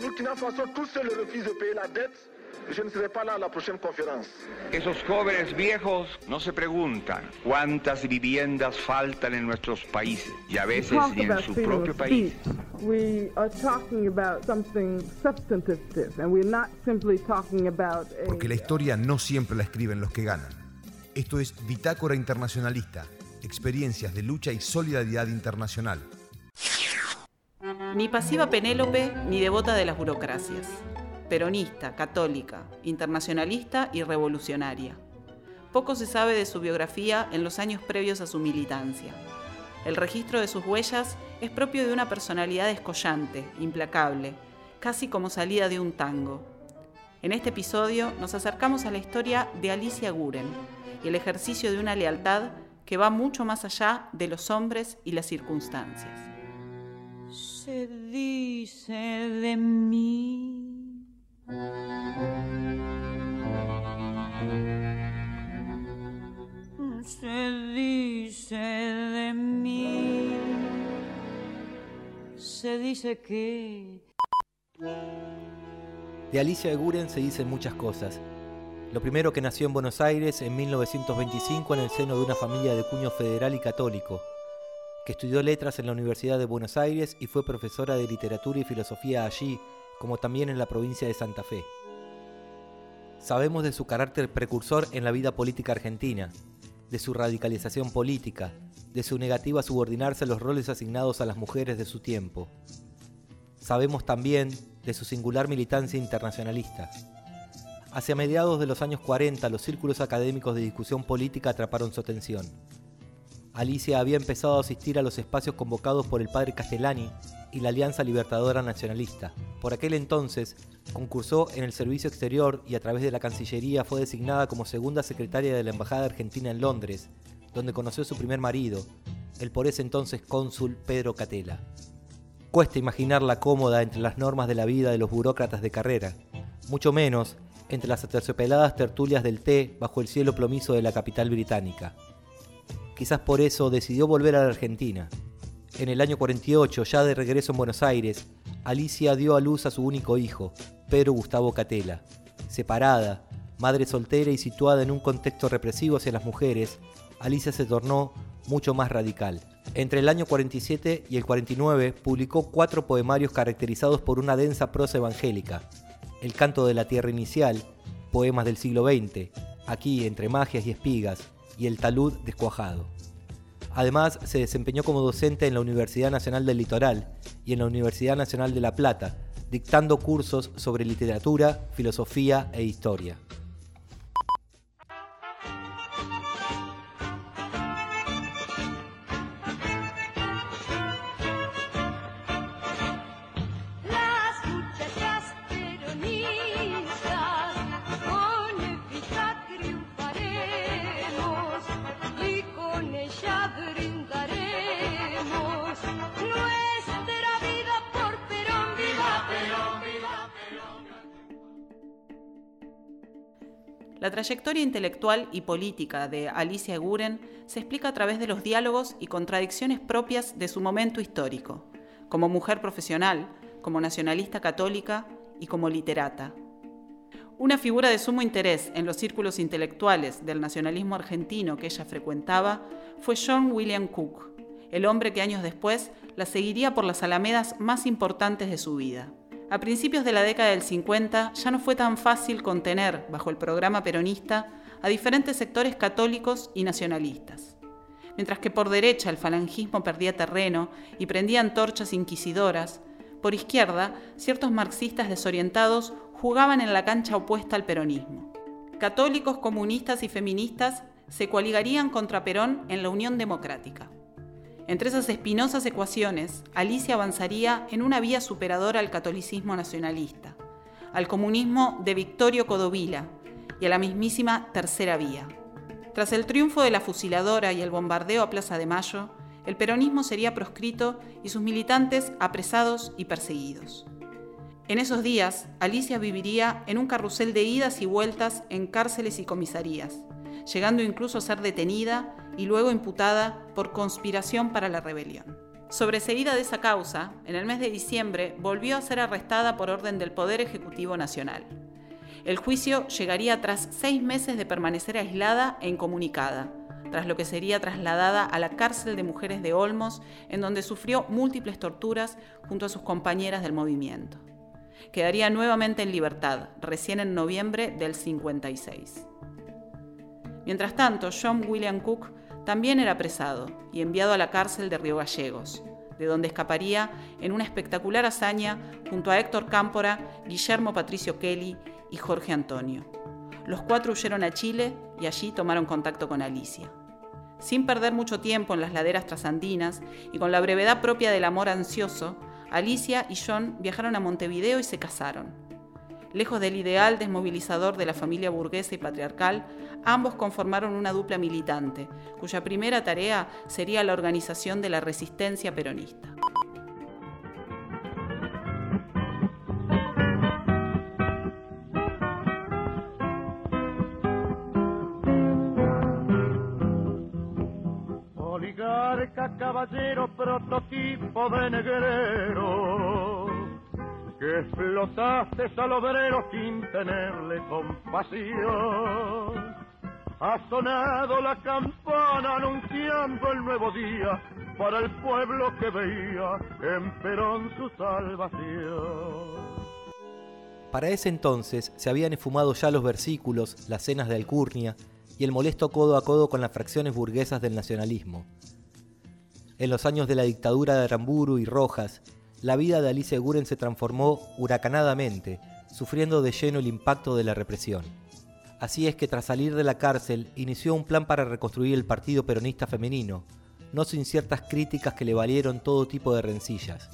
Burkina Faso, tous seul refusent de payer la dette, je ne serai pas là à la prochaine conférence. Esos jóvenes viejos no se preguntan cuántas viviendas faltan en nuestros países y a veces ni en su propio país. We are talking about something substantive, and we're not simply talking about Porque la historia no siempre la escriben los que ganan. Esto es Bitácora Internacionalista, experiencias de lucha y solidaridad internacional. Ni pasiva Penélope ni devota de las burocracias. Peronista, católica, internacionalista y revolucionaria. Poco se sabe de su biografía en los años previos a su militancia. El registro de sus huellas es propio de una personalidad escollante, implacable, casi como salida de un tango. En este episodio nos acercamos a la historia de Alicia Guren y el ejercicio de una lealtad que va mucho más allá de los hombres y las circunstancias se dice de mí? Se dice de mí. Se dice que... De Alicia de Guren se dicen muchas cosas. Lo primero que nació en Buenos Aires en 1925 en el seno de una familia de cuño federal y católico que estudió letras en la Universidad de Buenos Aires y fue profesora de literatura y filosofía allí, como también en la provincia de Santa Fe. Sabemos de su carácter precursor en la vida política argentina, de su radicalización política, de su negativa a subordinarse a los roles asignados a las mujeres de su tiempo. Sabemos también de su singular militancia internacionalista. Hacia mediados de los años 40, los círculos académicos de discusión política atraparon su atención. Alicia había empezado a asistir a los espacios convocados por el padre Castellani y la Alianza Libertadora Nacionalista. Por aquel entonces, concursó en el servicio exterior y a través de la Cancillería fue designada como segunda secretaria de la Embajada Argentina en Londres, donde conoció a su primer marido, el por ese entonces cónsul Pedro Catela. Cuesta imaginarla cómoda entre las normas de la vida de los burócratas de carrera, mucho menos entre las aterciopeladas tertulias del té bajo el cielo plomizo de la capital británica. Quizás por eso decidió volver a la Argentina. En el año 48, ya de regreso en Buenos Aires, Alicia dio a luz a su único hijo, Pedro Gustavo Catela. Separada, madre soltera y situada en un contexto represivo hacia las mujeres, Alicia se tornó mucho más radical. Entre el año 47 y el 49 publicó cuatro poemarios caracterizados por una densa prosa evangélica. El canto de la tierra inicial, poemas del siglo XX, aquí entre magias y espigas, y el talud descuajado. Además, se desempeñó como docente en la Universidad Nacional del Litoral y en la Universidad Nacional de La Plata, dictando cursos sobre literatura, filosofía e historia. La trayectoria intelectual y política de Alicia Guren se explica a través de los diálogos y contradicciones propias de su momento histórico, como mujer profesional, como nacionalista católica y como literata. Una figura de sumo interés en los círculos intelectuales del nacionalismo argentino que ella frecuentaba fue John William Cook, el hombre que años después la seguiría por las alamedas más importantes de su vida. A principios de la década del 50 ya no fue tan fácil contener, bajo el programa peronista, a diferentes sectores católicos y nacionalistas. Mientras que por derecha el falangismo perdía terreno y prendía antorchas inquisidoras, por izquierda ciertos marxistas desorientados jugaban en la cancha opuesta al peronismo. Católicos, comunistas y feministas se coaligarían contra Perón en la Unión Democrática. Entre esas espinosas ecuaciones, Alicia avanzaría en una vía superadora al catolicismo nacionalista, al comunismo de Victorio Codovila y a la mismísima Tercera Vía. Tras el triunfo de la fusiladora y el bombardeo a Plaza de Mayo, el peronismo sería proscrito y sus militantes apresados y perseguidos. En esos días, Alicia viviría en un carrusel de idas y vueltas en cárceles y comisarías, llegando incluso a ser detenida y luego imputada por conspiración para la rebelión. Sobreseída de esa causa, en el mes de diciembre volvió a ser arrestada por orden del Poder Ejecutivo Nacional. El juicio llegaría tras seis meses de permanecer aislada e incomunicada, tras lo que sería trasladada a la cárcel de mujeres de Olmos, en donde sufrió múltiples torturas junto a sus compañeras del movimiento. Quedaría nuevamente en libertad, recién en noviembre del 56. Mientras tanto, John William Cook también era apresado y enviado a la cárcel de Río Gallegos, de donde escaparía en una espectacular hazaña junto a Héctor Cámpora, Guillermo Patricio Kelly y Jorge Antonio. Los cuatro huyeron a Chile y allí tomaron contacto con Alicia. Sin perder mucho tiempo en las laderas trasandinas y con la brevedad propia del amor ansioso, Alicia y John viajaron a Montevideo y se casaron. Lejos del ideal desmovilizador de la familia burguesa y patriarcal, ambos conformaron una dupla militante, cuya primera tarea sería la organización de la resistencia peronista. Oligarca, caballero, prototipo de que explotaste al obrero sin tenerle compasión. Ha sonado la campana anunciando el nuevo día para el pueblo que veía en Perón su salvación. Para ese entonces se habían esfumado ya los versículos, las cenas de Alcurnia y el molesto codo a codo con las fracciones burguesas del nacionalismo. En los años de la dictadura de Aramburu y Rojas, la vida de Alicia Guren se transformó huracanadamente, sufriendo de lleno el impacto de la represión. Así es que tras salir de la cárcel inició un plan para reconstruir el Partido Peronista Femenino, no sin ciertas críticas que le valieron todo tipo de rencillas.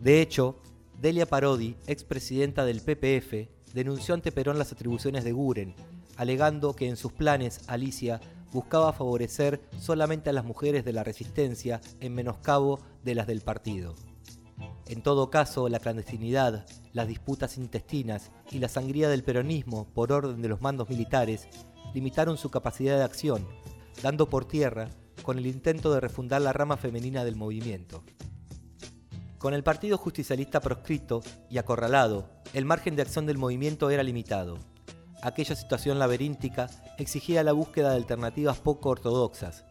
De hecho, Delia Parodi, expresidenta del PPF, denunció ante Perón las atribuciones de Guren, alegando que en sus planes Alicia buscaba favorecer solamente a las mujeres de la resistencia en menoscabo de las del partido. En todo caso, la clandestinidad, las disputas intestinas y la sangría del peronismo por orden de los mandos militares limitaron su capacidad de acción, dando por tierra con el intento de refundar la rama femenina del movimiento. Con el Partido Justicialista proscrito y acorralado, el margen de acción del movimiento era limitado. Aquella situación laberíntica exigía la búsqueda de alternativas poco ortodoxas.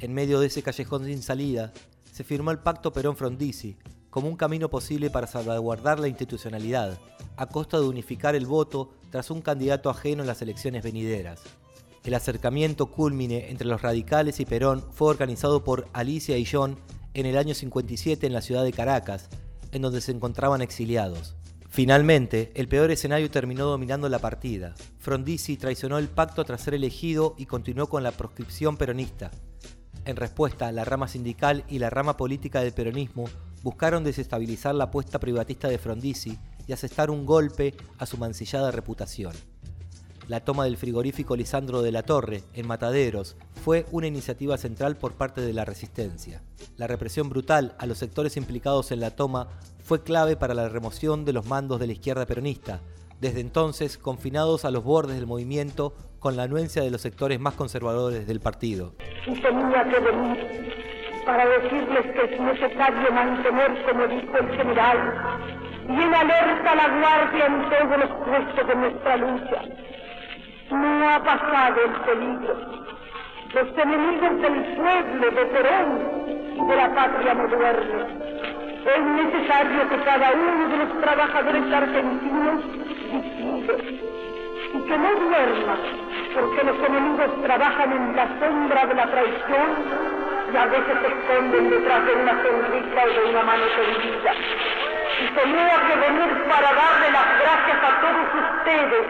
En medio de ese callejón sin salida, se firmó el Pacto Perón-Frondizi, como un camino posible para salvaguardar la institucionalidad, a costa de unificar el voto tras un candidato ajeno en las elecciones venideras. El acercamiento culmine entre los radicales y Perón fue organizado por Alicia y John en el año 57 en la ciudad de Caracas, en donde se encontraban exiliados. Finalmente, el peor escenario terminó dominando la partida. Frondizi traicionó el pacto tras ser elegido y continuó con la proscripción peronista. En respuesta, la rama sindical y la rama política del peronismo buscaron desestabilizar la apuesta privatista de Frondizi y asestar un golpe a su mancillada reputación. La toma del frigorífico Lisandro de la Torre, en Mataderos, fue una iniciativa central por parte de la resistencia. La represión brutal a los sectores implicados en la toma fue clave para la remoción de los mandos de la izquierda peronista, desde entonces confinados a los bordes del movimiento con la anuencia de los sectores más conservadores del partido para decirles que es necesario mantener, como dijo el general, bien alerta la guardia en todos los puestos de nuestra lucha. No ha pasado el peligro. Los enemigos del pueblo de Perón y de la patria moderna. Es necesario que cada uno de los trabajadores argentinos vigile y que no duerma, porque los enemigos trabajan en la sombra de la traición y a veces se esconden detrás de una sonrisa o de una mano tendida. Y tenía que venir para darle las gracias a todos ustedes,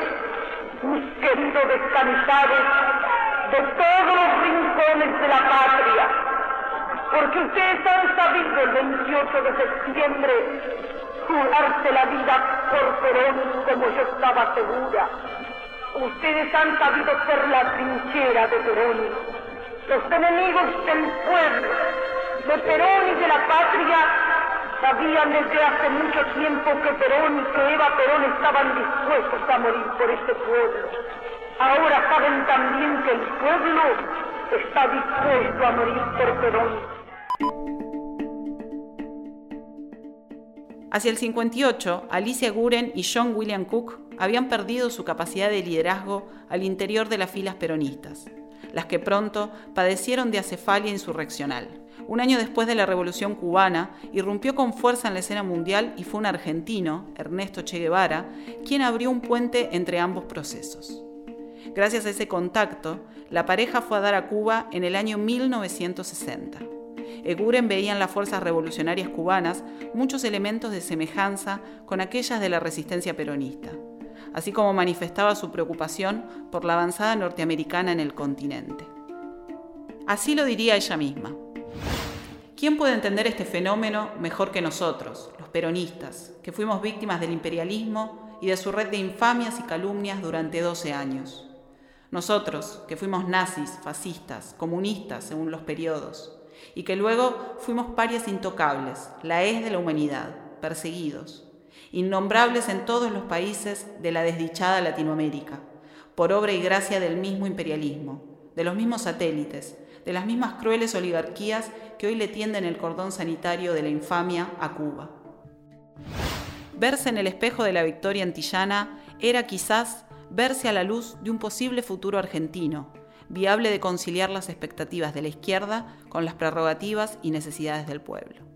mis queridos descansados, de todos los rincones de la patria, porque ustedes han sabido el 28 de septiembre jurarse la vida por Perón como yo estaba segura. Ustedes han sabido ser la trinchera de Perón los enemigos del pueblo, Perón y de la patria, sabían desde hace mucho tiempo que Perón y que Eva Perón estaban dispuestos a morir por este pueblo. Ahora saben también que el pueblo está dispuesto a morir por Perón. Hacia el 58, Alicia Guren y John William Cook habían perdido su capacidad de liderazgo al interior de las filas peronistas, las que pronto padecieron de acefalia insurreccional. Un año después de la Revolución cubana, irrumpió con fuerza en la escena mundial y fue un argentino, Ernesto Che Guevara, quien abrió un puente entre ambos procesos. Gracias a ese contacto, la pareja fue a dar a Cuba en el año 1960. Eguren veía en las fuerzas revolucionarias cubanas muchos elementos de semejanza con aquellas de la resistencia peronista, así como manifestaba su preocupación por la avanzada norteamericana en el continente. Así lo diría ella misma. ¿Quién puede entender este fenómeno mejor que nosotros, los peronistas, que fuimos víctimas del imperialismo y de su red de infamias y calumnias durante 12 años? Nosotros, que fuimos nazis, fascistas, comunistas según los periodos, y que luego fuimos parias intocables, la es de la humanidad, perseguidos, innombrables en todos los países de la desdichada Latinoamérica, por obra y gracia del mismo imperialismo, de los mismos satélites, de las mismas crueles oligarquías que hoy le tienden el cordón sanitario de la infamia a Cuba. Verse en el espejo de la victoria antillana era quizás verse a la luz de un posible futuro argentino, viable de conciliar las expectativas de la izquierda con las prerrogativas y necesidades del pueblo.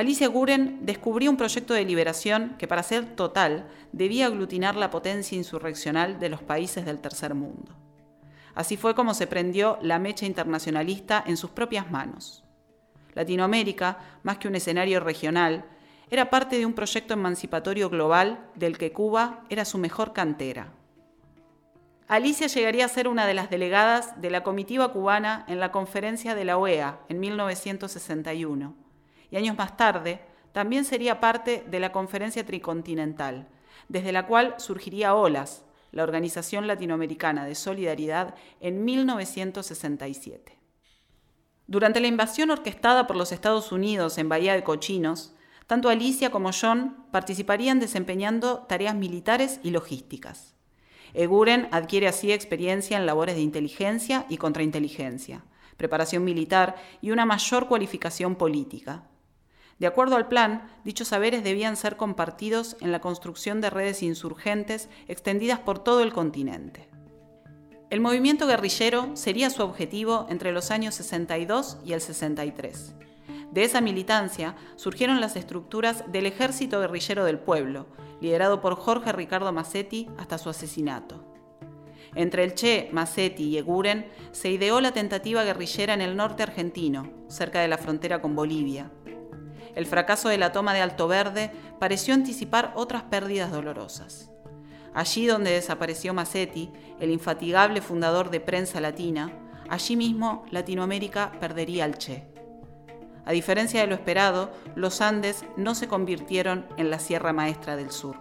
Alicia Guren descubrió un proyecto de liberación que para ser total debía aglutinar la potencia insurreccional de los países del tercer mundo. Así fue como se prendió la mecha internacionalista en sus propias manos. Latinoamérica, más que un escenario regional, era parte de un proyecto emancipatorio global del que Cuba era su mejor cantera. Alicia llegaría a ser una de las delegadas de la comitiva cubana en la conferencia de la OEA en 1961 y años más tarde también sería parte de la conferencia tricontinental, desde la cual surgiría OLAS, la Organización Latinoamericana de Solidaridad, en 1967. Durante la invasión orquestada por los Estados Unidos en Bahía de Cochinos, tanto Alicia como John participarían desempeñando tareas militares y logísticas. Eguren adquiere así experiencia en labores de inteligencia y contrainteligencia, preparación militar y una mayor cualificación política. De acuerdo al plan, dichos saberes debían ser compartidos en la construcción de redes insurgentes extendidas por todo el continente. El movimiento guerrillero sería su objetivo entre los años 62 y el 63. De esa militancia surgieron las estructuras del Ejército Guerrillero del Pueblo, liderado por Jorge Ricardo Massetti hasta su asesinato. Entre el Che, Massetti y Eguren se ideó la tentativa guerrillera en el norte argentino, cerca de la frontera con Bolivia. El fracaso de la toma de Alto Verde pareció anticipar otras pérdidas dolorosas. Allí donde desapareció Massetti, el infatigable fundador de Prensa Latina, allí mismo Latinoamérica perdería al Che. A diferencia de lo esperado, los Andes no se convirtieron en la Sierra Maestra del Sur.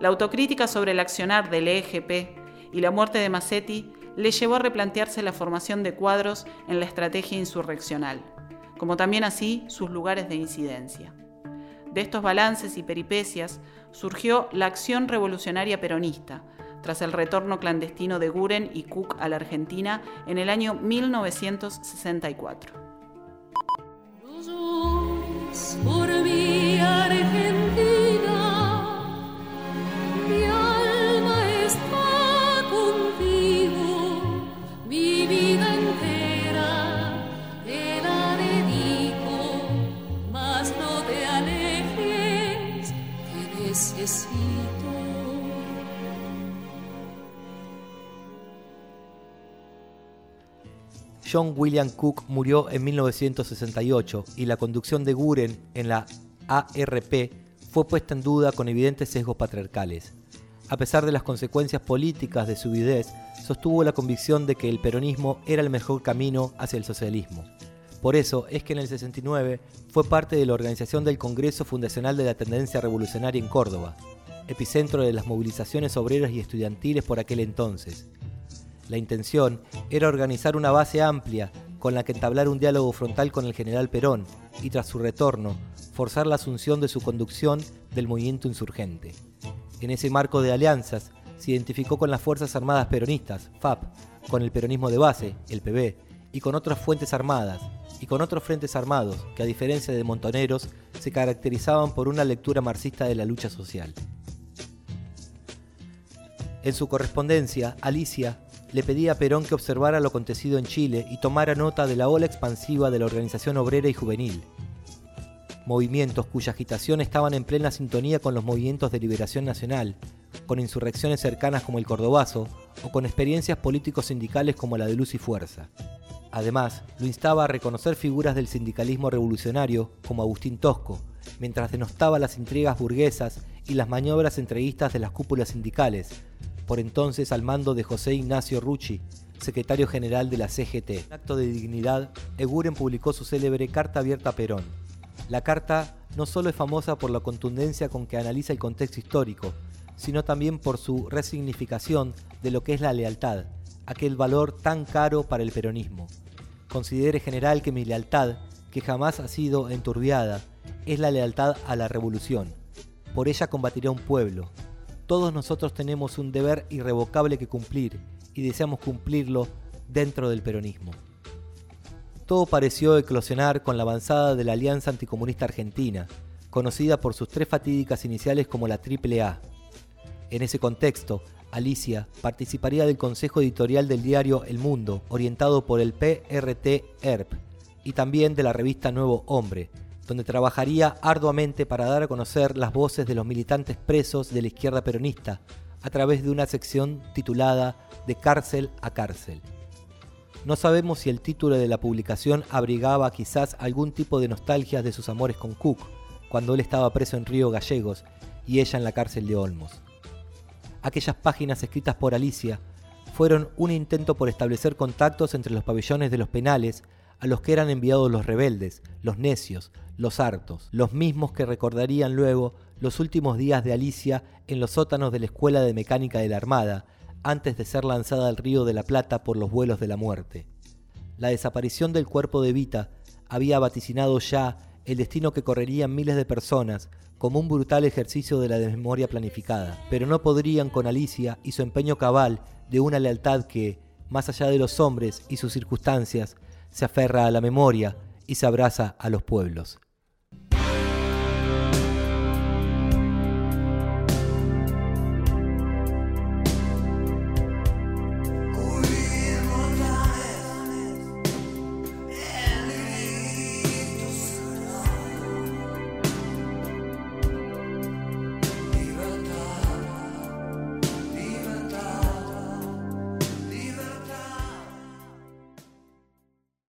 La autocrítica sobre el accionar del EGP y la muerte de Massetti le llevó a replantearse la formación de cuadros en la estrategia insurreccional, como también así sus lugares de incidencia. De estos balances y peripecias surgió la acción revolucionaria peronista, tras el retorno clandestino de Guren y Cook a la Argentina en el año 1964. John William Cook murió en 1968 y la conducción de Guren en la ARP fue puesta en duda con evidentes sesgos patriarcales. A pesar de las consecuencias políticas de su videz, sostuvo la convicción de que el peronismo era el mejor camino hacia el socialismo. Por eso es que en el 69 fue parte de la organización del Congreso Fundacional de la Tendencia Revolucionaria en Córdoba, epicentro de las movilizaciones obreras y estudiantiles por aquel entonces, la intención era organizar una base amplia con la que entablar un diálogo frontal con el general Perón y tras su retorno, forzar la asunción de su conducción del movimiento insurgente. En ese marco de alianzas, se identificó con las Fuerzas Armadas Peronistas, FAP, con el peronismo de base, el PB, y con otras fuentes armadas, y con otros frentes armados que a diferencia de Montoneros se caracterizaban por una lectura marxista de la lucha social. En su correspondencia, Alicia le pedía a Perón que observara lo acontecido en Chile y tomara nota de la ola expansiva de la organización obrera y juvenil, movimientos cuya agitación estaban en plena sintonía con los movimientos de liberación nacional, con insurrecciones cercanas como el Cordobazo o con experiencias políticos sindicales como la de Luz y Fuerza. Además, lo instaba a reconocer figuras del sindicalismo revolucionario como Agustín Tosco, mientras denostaba las intrigas burguesas y las maniobras entreguistas de las cúpulas sindicales, por entonces al mando de José Ignacio Rucci, secretario general de la CGT. En acto de dignidad, Eguren publicó su célebre Carta Abierta a Perón. La carta no solo es famosa por la contundencia con que analiza el contexto histórico, sino también por su resignificación de lo que es la lealtad, aquel valor tan caro para el peronismo. Considere general que mi lealtad, que jamás ha sido enturbiada, es la lealtad a la revolución. Por ella combatiré a un pueblo. Todos nosotros tenemos un deber irrevocable que cumplir y deseamos cumplirlo dentro del peronismo. Todo pareció eclosionar con la avanzada de la Alianza Anticomunista Argentina, conocida por sus tres fatídicas iniciales como la AAA. En ese contexto, Alicia participaría del consejo editorial del diario El Mundo, orientado por el PRT-ERP, y también de la revista Nuevo Hombre, donde trabajaría arduamente para dar a conocer las voces de los militantes presos de la izquierda peronista, a través de una sección titulada De cárcel a cárcel. No sabemos si el título de la publicación abrigaba quizás algún tipo de nostalgia de sus amores con Cook, cuando él estaba preso en Río Gallegos y ella en la cárcel de Olmos aquellas páginas escritas por Alicia fueron un intento por establecer contactos entre los pabellones de los penales a los que eran enviados los rebeldes, los necios, los hartos, los mismos que recordarían luego los últimos días de Alicia en los sótanos de la Escuela de Mecánica de la Armada, antes de ser lanzada al Río de la Plata por los vuelos de la muerte. La desaparición del cuerpo de Vita había vaticinado ya el destino que correrían miles de personas como un brutal ejercicio de la desmemoria planificada, pero no podrían con Alicia y su empeño cabal de una lealtad que, más allá de los hombres y sus circunstancias, se aferra a la memoria y se abraza a los pueblos.